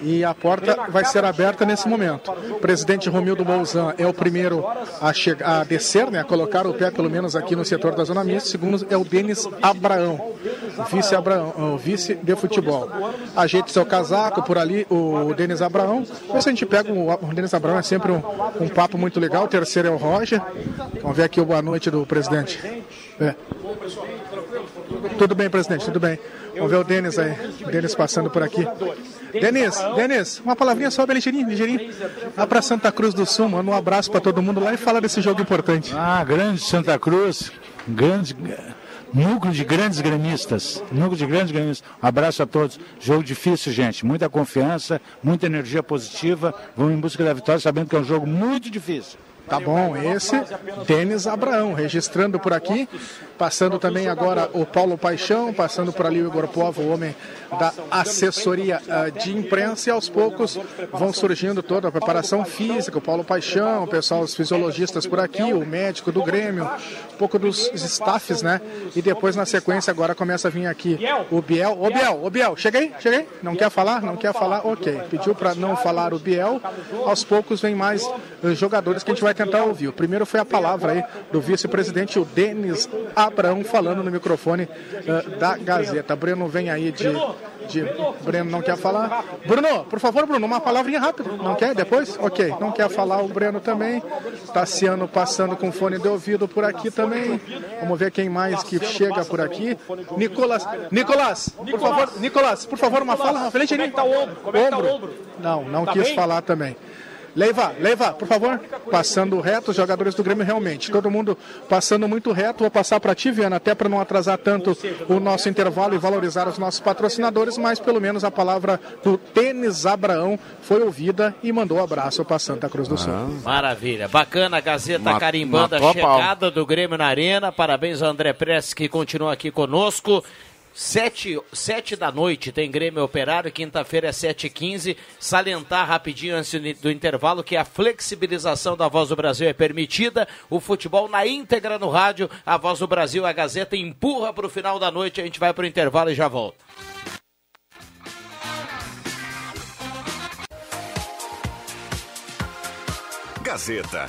e a porta vai ser aberta nesse momento. O presidente Romildo Bolzan é o primeiro a, chegar, a descer, né, a colocar o pé pelo menos aqui no setor da zona mista. Segundo é o Denis Abraão, vice Abraão, vice de futebol. Ajeite seu casaco por ali, o Denis Abraão. Vê se a gente pega o, o Denis Abraão, é sempre um, um papo muito legal. O terceiro é o Roger. Vamos ver aqui o boa noite do presidente. É. Tudo bem, presidente, tudo bem. Vamos ver o Denis aí. O Denis passando por aqui. Denis, Denis, uma palavrinha só, ligeirinho, ligeirinho. Lá pra Santa Cruz do Sul, manda um abraço pra todo mundo lá e fala desse jogo importante. Ah, grande Santa Cruz, grande núcleo de grandes gremistas, núcleo de grandes gremistas. Abraço a todos. Jogo difícil, gente. Muita confiança, muita energia positiva. Vamos em busca da vitória, sabendo que é um jogo muito difícil. Tá bom, esse Denis Abraão, registrando por aqui, passando também agora o Paulo Paixão, passando por ali o Igor Povo, o homem da assessoria ah, de imprensa, e aos poucos vão surgindo toda a preparação física, o Paulo Paixão, o pessoal, os fisiologistas por aqui, o médico do Grêmio, um pouco dos staffs, né? E depois na sequência agora começa a vir aqui o Biel. Ô Biel, ô Biel, chega aí. Não quer falar? Não quer falar? Ok. Pediu para não falar o Biel. Aos poucos vem mais jogadores que a gente vai tentar ouvir. O primeiro foi a palavra aí do vice-presidente, o Denis Abraão, falando no microfone eh, da Gazeta. Breno vem aí de, de. Breno não quer falar. Bruno, por favor, Bruno, uma palavrinha rápida. Não quer? Depois? Ok. Não quer falar o Breno também. Tassiano passando com fone de ouvido por aqui também. Vamos ver quem mais que chega por aqui. Nicolas, Nicolas, por favor, Nicolas, por favor, uma fala, frente Como é que tá o ombro? É tá? Não, não Tá quis falar também. Leiva, Leiva, por favor, passando reto, os jogadores do Grêmio realmente, todo mundo passando muito reto. Vou passar para ti, Viana, até para não atrasar tanto o nosso intervalo e valorizar os nossos patrocinadores, mas pelo menos a palavra do Tênis Abraão foi ouvida e mandou abraço para Santa Cruz do Sul. Maravilha. Bacana a Gazeta Ma- carimbando a matou a pau. chegada do Grêmio na Arena. Parabéns ao André Prestes que continua aqui conosco. Sete, sete da noite tem Grêmio Operário, quinta-feira é 7h15. Salientar rapidinho antes do intervalo que a flexibilização da Voz do Brasil é permitida. O futebol na íntegra no rádio. A Voz do Brasil, a Gazeta empurra para o final da noite. A gente vai para o intervalo e já volta. Gazeta,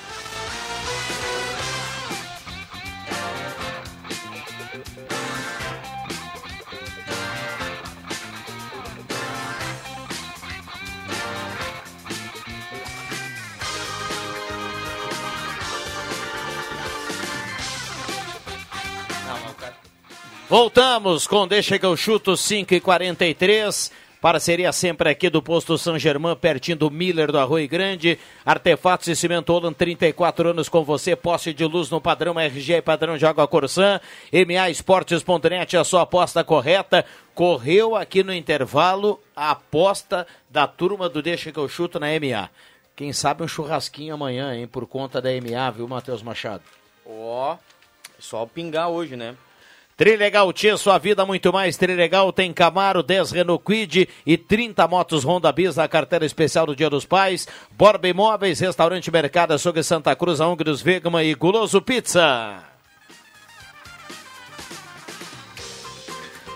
Voltamos com Deixa que eu chuto 5 e 43 Parceria sempre aqui do Posto São Germán, pertinho do Miller do Arroio Grande. Artefatos e Cimento Holland, 34 anos com você. Posse de luz no padrão RG e padrão de água Corsã. MA Esportes.net, a sua aposta correta. Correu aqui no intervalo a aposta da turma do Deixa que eu chuto na MA. Quem sabe um churrasquinho amanhã, hein, por conta da MA, viu, Matheus Machado? Ó, só pingar hoje, né? Trilegal tinha sua vida muito mais. Trilegal tem Camaro, 10 Renault Quid e 30 motos Honda Bis na carteira especial do Dia dos Pais. Borba Imóveis, Restaurante Mercado, Açougue Santa Cruz, a dos Vegma e Guloso Pizza.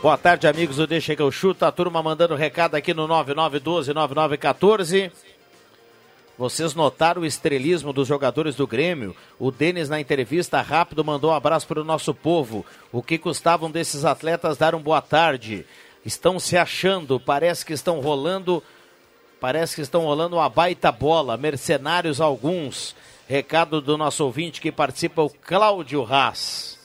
Boa tarde, amigos do Deixa que eu chuto. A turma mandando recado aqui no 9912-9914. Vocês notaram o estrelismo dos jogadores do Grêmio? O Denis, na entrevista rápido, mandou um abraço para o nosso povo. O que custavam desses atletas dar um boa tarde? Estão se achando, parece que estão rolando. Parece que estão rolando uma baita bola. Mercenários alguns. Recado do nosso ouvinte que participa, o Cláudio Haas.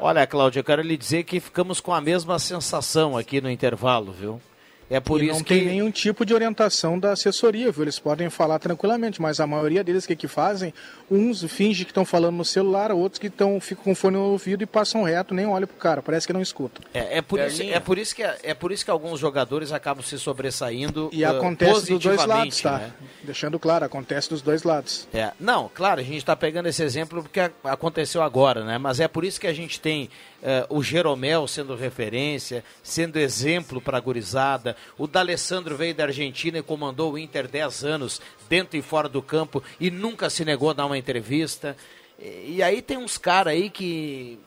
Olha, Cláudio, eu quero lhe dizer que ficamos com a mesma sensação aqui no intervalo, viu? É por e isso não que tem nenhum tipo de orientação da assessoria, viu? Eles podem falar tranquilamente, mas a maioria deles, o que, que fazem? Uns fingem que estão falando no celular, outros que estão ficam com fone no ouvido e passam reto, nem olham pro cara, parece que não escutam. É, é por isso, é, por isso que, é por isso que alguns jogadores acabam se sobressaindo E uh, acontece dos dois lados, tá? né? Deixando claro, acontece dos dois lados. É, não, claro, a gente está pegando esse exemplo porque aconteceu agora, né? Mas é por isso que a gente tem eh, o Jeromel sendo referência, sendo exemplo para a gurizada. O D'Alessandro veio da Argentina e comandou o Inter 10 anos, dentro e fora do campo, e nunca se negou a dar uma entrevista. E, e aí tem uns caras aí que.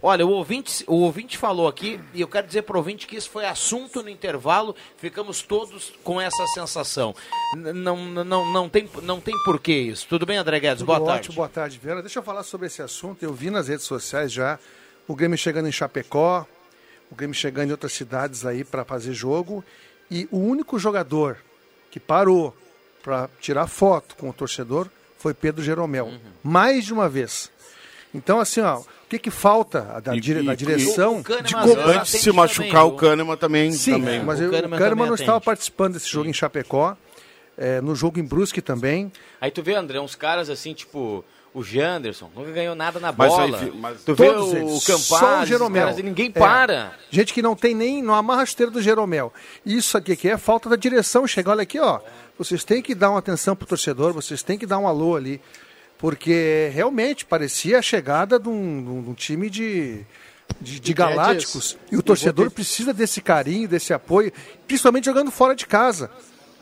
Olha, o ouvinte, o ouvinte falou aqui, e eu quero dizer para o ouvinte que isso foi assunto no intervalo, ficamos todos com essa sensação. N- Não, não, não, tem, não tem porquê isso. Tudo bem, André Guedes? Tudo Boa ótimo, tarde. boa tarde, Viana. Deixa eu falar sobre esse assunto. Eu vi nas redes sociais já o Grêmio chegando em Chapecó, o Grêmio chegando em outras cidades aí para fazer jogo. E o único jogador que parou para tirar foto com o torcedor foi Pedro Jeromel. Uhum. Mais de uma vez. Então, assim, ó, o que, que falta da, dire- da direção? de Antes de se machucar o Kahneman também. Sim, também. mas eu- o Kahneman, não estava participando desse jogo em Chapecó. é, no jogo em Brusque também. Aí tu vê, André, uns caras assim, tipo o Janderson, nunca ganhou nada na Mas bola. aí, mas tu vê todos o, o só o Campaz, Jeromel. caras, e ninguém É. para. Gente que não tem nem, não amarra do Jeromel. Isso aqui que é falta da direção. Chegar, olha aqui, ó. Vocês têm que dar uma atenção pro torcedor, vocês têm que dar um alô ali. Porque realmente parecia a chegada de um, de um- time de, de, de galácticos. E o torcedor ter- precisa desse carinho, desse apoio, principalmente jogando fora de casa.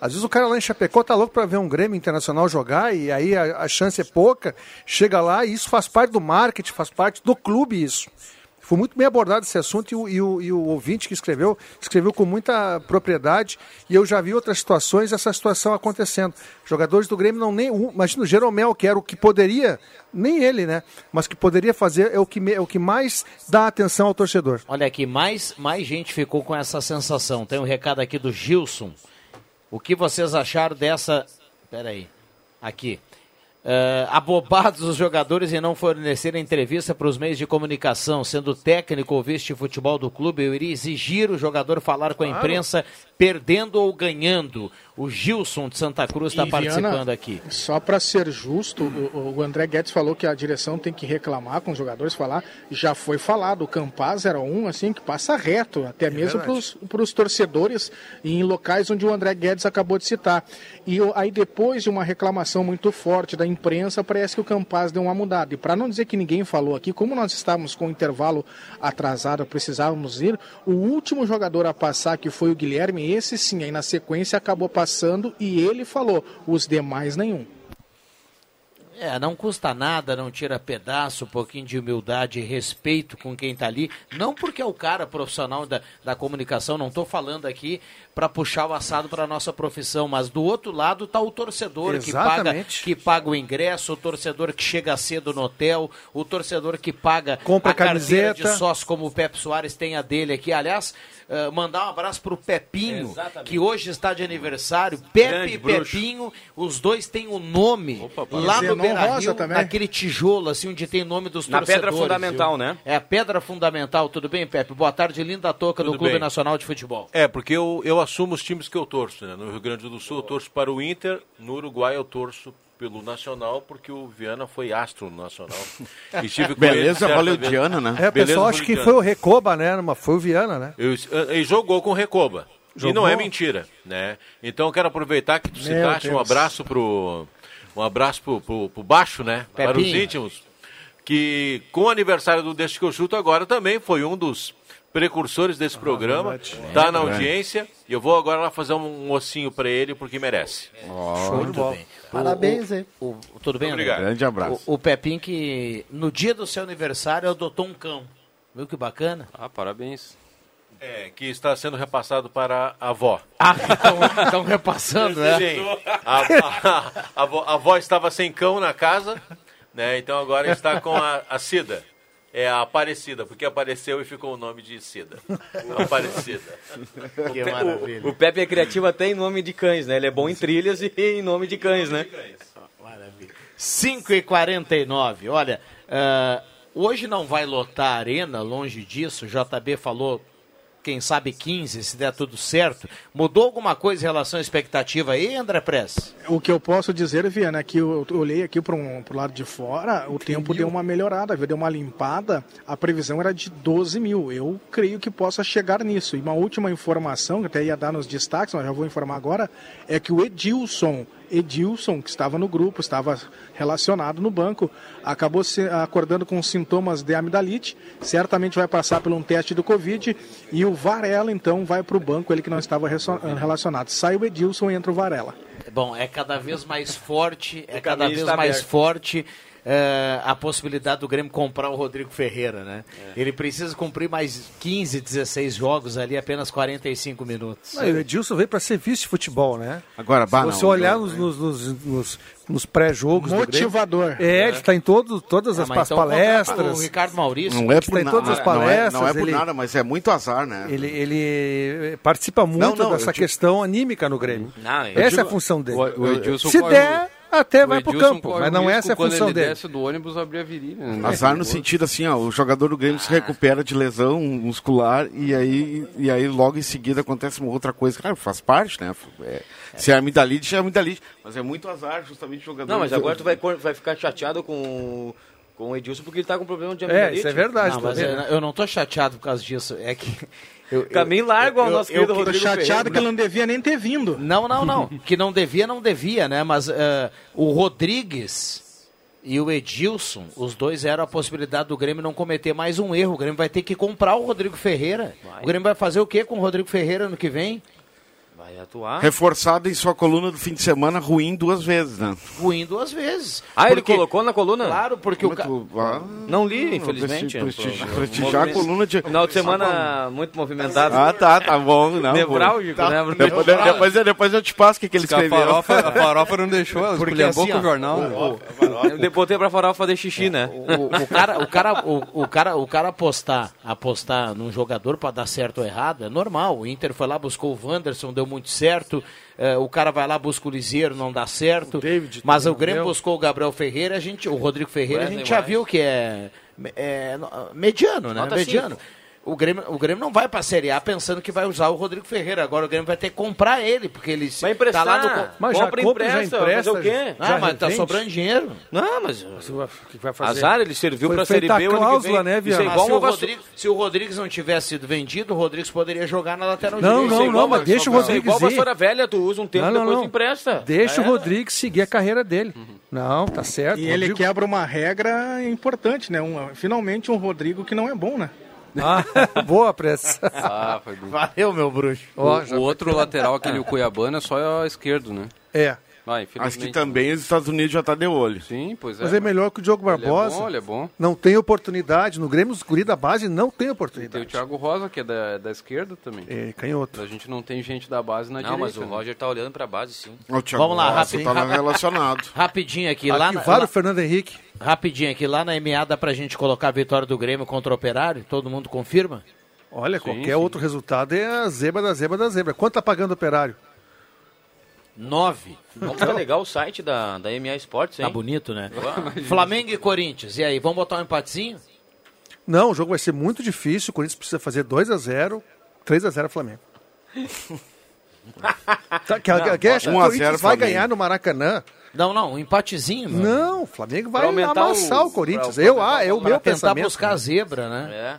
Às vezes o cara lá em Chapecó tá louco para ver um Grêmio Internacional jogar e aí a, a chance é pouca. Chega lá e isso faz parte do marketing, faz parte do clube isso. Foi muito bem abordado esse assunto e o, e o- e o ouvinte que escreveu, escreveu com muita propriedade e eu já vi outras situações essa situação acontecendo. Jogadores do Grêmio não nem... um- Imagina o Jeromel, que era o que poderia, nem ele, né? Mas que poderia fazer, é o que, é o que mais dá atenção ao torcedor. Olha aqui, mais, mais gente ficou com essa sensação. Tem um recado aqui do Gilson. O que vocês acharam dessa. Peraí. Aqui. Eh, abobados os jogadores em não fornecer entrevista para os meios de comunicação. Sendo técnico ou vice-futebol do clube, eu iria exigir o jogador falar com a imprensa, perdendo ou ganhando. O Gilson de Santa Cruz está participando Viana, aqui. Só para ser justo, o, o André Guedes falou que a direção tem que reclamar com os jogadores, falar. Já foi falado, o Campaz era um assim que passa reto, até mesmo verdade. para os torcedores em locais onde o André Guedes acabou de citar. E aí depois de uma reclamação muito forte da imprensa, parece que o Campaz deu uma mudada. E para não dizer que ninguém falou aqui, como nós estávamos com o intervalo atrasado, precisávamos ir, o último jogador a passar, que foi o Guilherme, esse sim, aí na sequência acabou passando e ele falou, os demais nenhum. É, não custa nada, não tira pedaço, um pouquinho de humildade e respeito com quem está ali. Não porque é o cara profissional da, da comunicação, não estou falando aqui para puxar o assado para nossa profissão, mas do outro lado está o torcedor que paga, que paga o ingresso, o torcedor que chega cedo no hotel, o torcedor que paga Compra a carteira camiseta. de sócio, como o Pepe Soares tem a dele aqui. Aliás, eh, mandar um abraço para o Pepinho, Exatamente. que hoje está de aniversário. Pepe Grande e bruxo. Pepinho, os dois têm o nome lá no Beira Rio, também. naquele tijolo, assim, onde tem nome dos Na torcedores. pedra fundamental, viu? né? É, a pedra fundamental. Tudo bem, Pepe? Boa tarde, linda toca do Tudo Clube bem. Nacional de Futebol. É, porque eu, eu assumo os times que eu torço, né? No Rio Grande do Sul eu torço para o Inter, no Uruguai eu torço pelo Nacional, porque o Viana foi astro no Nacional. E estive com ele Beleza valeudiana, né? É, o Beleza pessoal acha que foi o Recoba, né? Mas foi o Viana, né? Eu, ele jogou com Recoba. E Jogou? não é mentira, né? Então eu quero aproveitar que tu Meu citaste um abraço pro um abraço pro, pro, pro baixo, né? Para os íntimos, que com o aniversário do Deixa que eu chuto agora também foi um dos precursores desse programa, verdade. tá na audiência e eu vou agora lá fazer um ossinho para ele porque merece. Muito bem. Parabéns, O- hein? o- o- tudo bem? Obrigado. Grande abraço. O, o Pepinho que no dia do seu aniversário adotou um cão. Viu que bacana? Ah, parabéns. É, que está sendo repassado para a avó. Ah, estão repassando, né? Sim. A, a- a avó, a avó estava sem cão na casa, né? Então agora está com a, a Cida. É a Aparecida, porque apareceu e ficou o nome de Cida. Aparecida. Que maravilha. O Pepe é criativo até em nome de cães, né? Ele é bom em trilhas e em nome de cães, né? 5 e 49 Olha, ah, hoje não vai lotar a arena, longe disso. O JB falou quem sabe 15, se der tudo certo. Mudou alguma coisa em relação à expectativa aí, André Press? O que eu posso dizer, Viana, é que eu olhei aqui para um, o lado de fora, o tempo deu uma melhorada, deu uma limpada, a previsão era de 12 mil. Eu creio que possa chegar nisso. E uma última informação, que até ia dar nos destaques, mas já vou informar agora, é que o Edilson, Edilson, que estava no grupo, estava relacionado no banco, acabou se acordando com sintomas de amidalite, certamente vai passar por um teste do Covid, e o Varela, então, vai para o banco, ele que não estava relacionado. Sai o Edilson e entra o Varela. Bom, é cada vez mais forte, é cada vez mais aberto. forte eh, a possibilidade do Grêmio comprar o Rodrigo Ferreira, né? Ele precisa cumprir mais 15, 16 jogos ali, apenas 45 minutos. Não, o Edilson veio para ser vice-futebol, né? Agora, Se não, você olhar não, nos, nos, nos, nos- nos pré-jogos. do Grêmio, Motivador. É, ele está em todo, todas Ah, as pas- então palestras. o Ricardo Maurício. Não é Está por em nada. todas as Não é, palestras. não é por ele, nada, mas é muito azar, né? ele, ele participa muito Não, não, dessa digo- questão anímica no Grêmio. Não, essa é a digo- função dele. o- o Edilson Se der, até o vai pro campo, mas não essa é a função ele dele. desce do ônibus abrir a virilha. né? Azar no sentido assim, ó, o jogador do Grêmio se recupera de lesão muscular e aí, e aí logo em seguida acontece uma outra coisa. Claro, faz parte, né? É, se é amidalite, é amidalite. Mas é muito azar, justamente, o jogador. Não, mas agora tu vai, vai ficar chateado com, com o Edilson porque ele tá com problema de É, amidalite. isso é verdade. Não, tá mas vendo? eu, eu não tô chateado por causa disso. É que. Eu, eu- Caminho largo ao eu- nosso eu- querido eu- Rodrigo Tô chateado Ferreira. que ele não devia nem ter vindo. Não, não, não. que não devia, não devia, né? Mas eh, o Rodrigues e o Edilson, os dois eram a possibilidade do Grêmio não cometer mais um erro. O Grêmio vai ter que comprar o Rodrigo Ferreira. O Grêmio vai fazer o quê com o Rodrigo Ferreira no que vem? Vai atuar. Reforçado em sua coluna do fim de semana, ruim duas vezes, né? Ruim duas vezes. Ah, ele Porque- colocou na coluna? Claro, porque o. ca- Ah, Não li, infelizmente. prestigiar a coluna de. Final de semana muito movimentado. Ah, tá, tá bom. Não, Nevrálgico, tá. né? Depois, depois, depois eu te passo o que, que ele que a escreveu. farofa, a farofa não deixou, ela Porque esculhambou assim, com ó, o jornal. Eu botei pra farofa fazer xixi, né? O, o cara, o cara, o, o cara, o cara apostar, apostar num jogador para dar certo ou errado é normal. O Inter foi lá buscou o Wanderson, deu muito certo. Eh, o cara vai lá busca o Liseiro, não dá certo. mas o Grêmio deu. buscou o Gabriel Ferreira, a gente, o Rodrigo Ferreira, a Wesley gente já viu que é, é no- mediano, né? Nota mediano. O Grêmio, o Grêmio não vai para a Série A pensando que vai usar o Rodrigo Ferreira. Agora o Grêmio vai ter que comprar ele, porque ele Vai emprestar. tá lá no. Mas já compra e compra, já empresta, empresta, fazer o quê? Ah, mas tá sobrando dinheiro. Não, mas... O que vai fazer? Azar, ele serviu Foi pra Série B a o ano que cláusula, vem. né, é Viana? Mas igual se, o. Rodrigues, se o Rodrigues não tivesse sido vendido, o Rodrigues poderia jogar na lateral Não, direita. não, Igual não, mas uma- deixa o Isso é Rodrigues igual vassoura velha, tu usa um tempo, Não, não, depois não. tu empresta. Deixa É. o Rodrigues seguir a carreira dele. Não, tá certo. E ele Rodrigo- quebra uma regra importante, né? Um, finalmente um Rodrigo que não é bom, né? Ah, boa pressa. Ah, foi bem. Valeu, meu bruxo. O, o outro lateral, aquele o Cuiabano, é só esquerdo, né? É. Ah, Acho que também os Estados Unidos já tá de olho. Sim, pois é. Mas é melhor que o Diogo Ele é Barbosa. bom, ele é bom. Não tem oportunidade. No Grêmio, os guri da base não tem Tem o oportunidade. Thiago Rosa, que é da, da esquerda também. É, canhoto. A gente não tem gente da base na Não, mas direita. o né? Roger tá olhando pra base, sim. O Thiago Vamos lá, Rosa rápido. Tá lá relacionado. Rapidinho aqui, lá na, Ativaram lá- o Fernando Henrique. rapidinho aqui, lá na MA dá pra gente colocar a vitória do Grêmio contra o Operário? Todo mundo confirma? Olha, Sim, qualquer sim. outro resultado é a zebra da zebra da zebra. Quanto tá pagando o operário? Nove. Como tá legal o site da, da MA Sports, hein? Tá bonito, né? Flamengo e Corinthians. E aí, vamos botar um empatezinho? Não, o jogo vai ser muito difícil. O Corinthians precisa fazer 2 a 0 3 a 0 Flamengo. tá, que, Não, que, acha que 1 o a 0 Corinthians vai Flamengo. ganhar no Maracanã? Não, não, um empatezinho. meu. Não, o Flamengo vai amassar o, o- Corinthians. pra- eu, pra ah, é o meu tentar pensamento. buscar a zebra, né? É.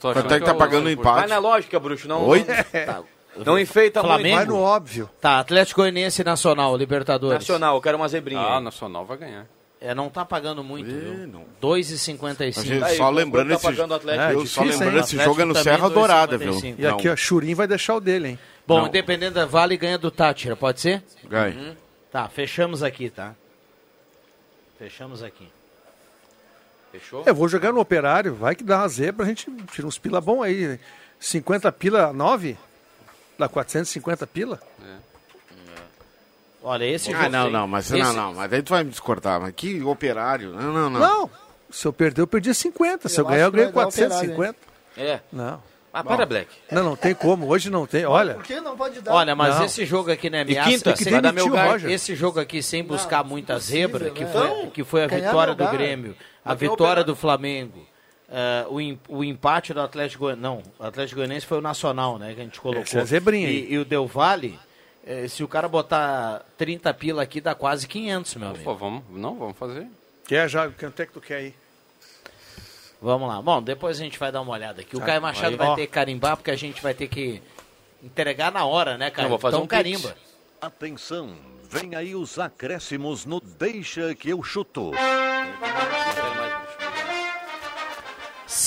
Quanto é que tá o- pagando o Vai empate? na lógica, bruxo. Não, Oi? não, tá. Não enfeita Flamengo? Vai muito. no óbvio. Tá, Atlético Goianiense e Nacional, Libertadores. Nacional, eu quero uma zebrinha. Ah, aí. Nacional vai ganhar. É, não tá pagando muito, Ih, viu? não. A 2,55. gente Aí, só lembrando tá esse pagando o Atlético? É, eu só difícil, lembrando esse jogo é no Serra Dourada, viu? 2,55. E aqui, ó, Churim vai deixar o dele, hein? Bom, Não. independente da Vale ganha do Tátira, pode ser? Ganha. Tá, fechamos aqui, tá? Fechamos aqui. Fechou? Eu vou jogar no operário, vai que dá uma zebra, a gente tira uns pila bom aí. 50 pila, 9? Dá 450 pila? Olha, esse Ah, não, tem- não, mas esse- não, não, mas aí tu vai me discordar, mas que operário, não, não, não. Não. Se eu perder, eu perdi 50. Se eu, Eu ganhar, eu ganhei vai dar operário, 450. É. Não. Ah, para, Black. Não, não tem como. Hoje não tem. Olha. Por que não pode dar? Olha, mas Não. esse jogo aqui na E MA, quinta, que vai dar meu. Roger. esse jogo aqui sem buscar muita impossível, zebra, que né? foi, Então, que foi a vitória do lugar. Grêmio, a vitória do Flamengo, eh, o, o empate do Atlético Goianiense. Não, o Atlético Goianiense foi o Nacional, né? Que a gente colocou. Esse é a zebrinha. E, e o Del Valle, eh, se o cara botar 30 pila aqui, dá quase 500, meu amigo. Pô, vamos, não, vamos fazer. Quer já? Quanto é que tu quer aí? Vamos lá. Bom, depois a gente vai dar uma olhada aqui. O Tá, Caio Machado aí, vai ó. ter que carimbar, porque a gente vai ter que entregar na hora, né, Caio? Eu vou fazer então um pix. carimba. Atenção, vem aí os acréscimos no Deixa que eu chuto.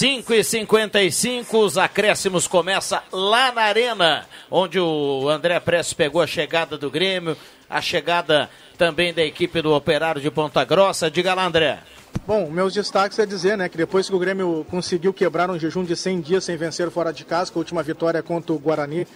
5 e 55 os acréscimos começa lá na arena, onde o André Prestes pegou a chegada do Grêmio, a chegada também da equipe do Operário de Ponta Grossa. Diga lá, André. Bom, meus destaques é dizer, né, que depois que o Grêmio conseguiu quebrar um jejum de 100 dias sem vencer fora de casa, com a última vitória contra o Guarani,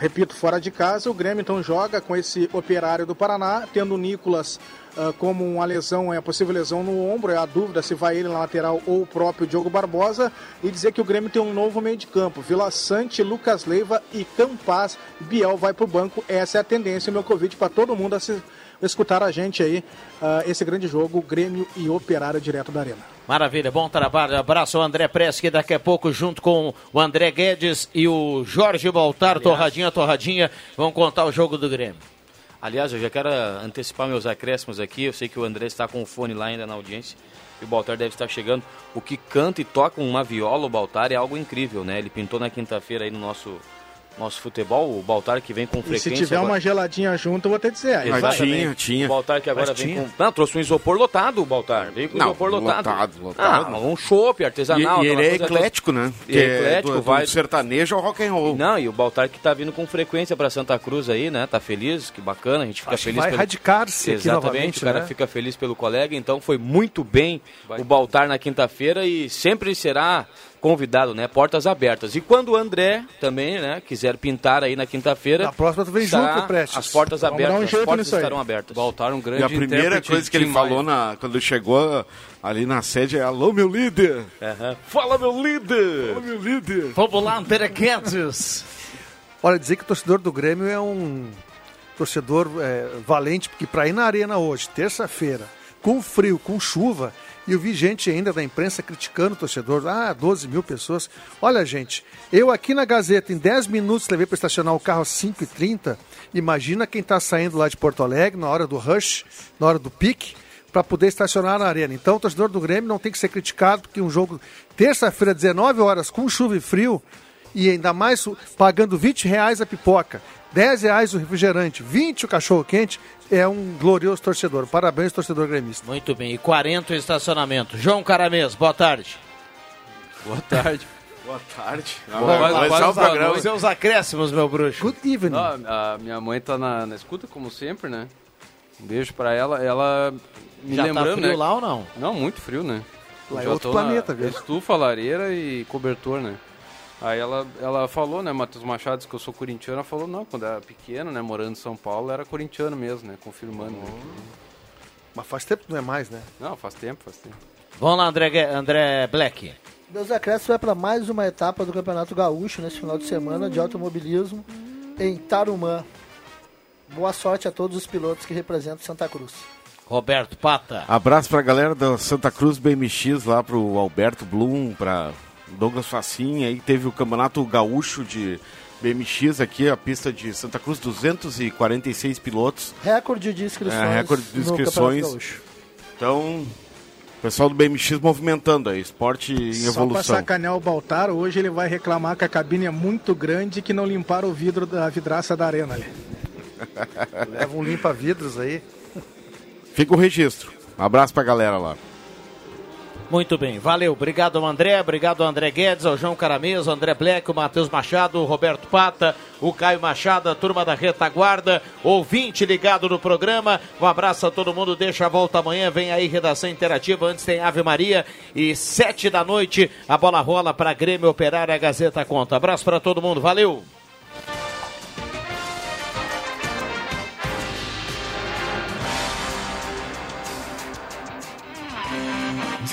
repito, fora de casa, o Grêmio então joga com esse operário do Paraná, tendo o Nicolas ah, como uma lesão, é possível lesão no ombro, é a dúvida se vai ele na lateral ou o próprio Diogo Barbosa, e dizer que o Grêmio tem um novo meio de campo, Vila Sante, Lucas Leiva e Campaz, Biel vai pro banco, essa é a tendência, meu convite para todo mundo a se escutar a gente aí, ah, esse grande jogo, Grêmio e Operário direto da Arena. Maravilha, bom trabalho. Abraço ao André que daqui a pouco, junto com o André Guedes e o Jorge Baltar, torradinha, torradinha, vão contar o jogo do Grêmio. Aliás, eu já quero antecipar meus acréscimos aqui. Eu sei que o André está com o fone lá ainda na audiência. E o Baltar deve estar chegando. O que canta e toca uma viola, o Baltar, é algo incrível, né? Ele pintou na quinta-feira aí no nosso, nosso futebol. O Baltar que vem com E frequência. se tiver agora- uma geladinha junto, eu vou até dizer. aí vai. Exatamente. O Baltar que agora Mas vem tinha. com. Não, trouxe um isopor lotado, o Baltar. Veio com Não, isopor lotado. lotado, lotado. Ah, um chopp artesanal. E- e ele é eclético, né? E Que é é eclético, do- do vai. sertanejo ao rock and roll. Não, e o Baltar que tá vindo com frequência para Santa Cruz aí, né? Tá feliz, que bacana, a gente fica Acho que feliz. vai radicar-se aqui Exatamente, o cara né? fica feliz pelo colega, então foi muito bem o Baltar na quinta-feira e sempre será convidado, né? Portas abertas. E quando o André também, né, quiser pintar aí na quinta-feira. Na próxima tu vem junto, Prestes. As portas Vamos abertas, um as portas nisso aí. estarão abertas. Baltar um grande E a primeira coisa que ele falou na, quando chegou ali na sede é: Alô, meu líder! Fala, meu líder! Fala, meu líder! Vamos lá, André Guedes! Olha, dizer que o torcedor do Grêmio é um torcedor é, valente, porque para ir na arena hoje, terça-feira, com frio, com chuva, e eu vi gente ainda da imprensa criticando o torcedor, ah, 12 mil pessoas. Olha, gente, eu aqui na Gazeta, em 10 minutos, levei para estacionar o carro às 5h30. Imagina quem está saindo lá de Porto Alegre, na hora do rush, na hora do pique, para poder estacionar na arena. Então, o torcedor do Grêmio não tem que ser criticado, porque um jogo, terça-feira, 19 horas, com chuva e frio, e ainda mais pagando 20 reais a pipoca, 10 reais o refrigerante, 20 o cachorro quente, é um glorioso torcedor. Parabéns, torcedor gremista. Muito bem, e 40 o estacionamento. João Caramês, boa tarde. Boa tarde. Boa tarde. Boa, quase- Começar quase o programa. boa noite. Seus acréscimos, meu bruxo. Good evening. a minha mãe tá na, na escuta, como sempre, né? Um beijo pra ela. Ela me Já tá lembrando, frio né? lá ou não? Não, muito frio, né? Lá é outro tô na planeta, viu? Estufa, lareira e cobertor, né? Aí ela, ela falou, né, Matheus Machado, que eu sou corintiano. Ela falou, não, quando era pequeno, né, morando em São Paulo, era corintiano mesmo, né? Confirmando. né? Mas faz tempo que não é mais, né? Não, faz tempo, faz tempo. Vamos lá, André, André Black. Meus acréscimos vai para mais uma etapa do Campeonato Gaúcho nesse final de semana de automobilismo em Tarumã. Boa sorte a todos os pilotos que representam Santa Cruz. Roberto Pata. Abraço pra galera da Santa Cruz BMX, lá pro Alberto Blum, pra Douglas Facinha. Aí teve o Campeonato Gaúcho de BMX aqui, a pista de Santa Cruz, 246 pilotos. Recorde de inscrições. É, recorde de inscrições. Gaúcho. Então, o pessoal do BMX movimentando aí, esporte em Só pra evolução. sacanear o Baltar, hoje ele vai reclamar que a cabine é muito grande e que não limparam o vidro da vidraça da arena ali. Leva um limpa-vidros aí. Fica o registro. Um abraço pra galera lá. Muito bem, valeu. Obrigado ao André, obrigado ao André Guedes, ao João Caramês, ao André Black, o Matheus Machado, o Roberto Pata, o Caio Machado, a turma da retaguarda, ouvinte ligado no programa. Um abraço a todo mundo, deixa a volta amanhã, vem aí redação interativa, antes tem Ave Maria e sete da noite a bola rola para Grêmio Operária, a Gazeta conta. Abraço para todo mundo, valeu.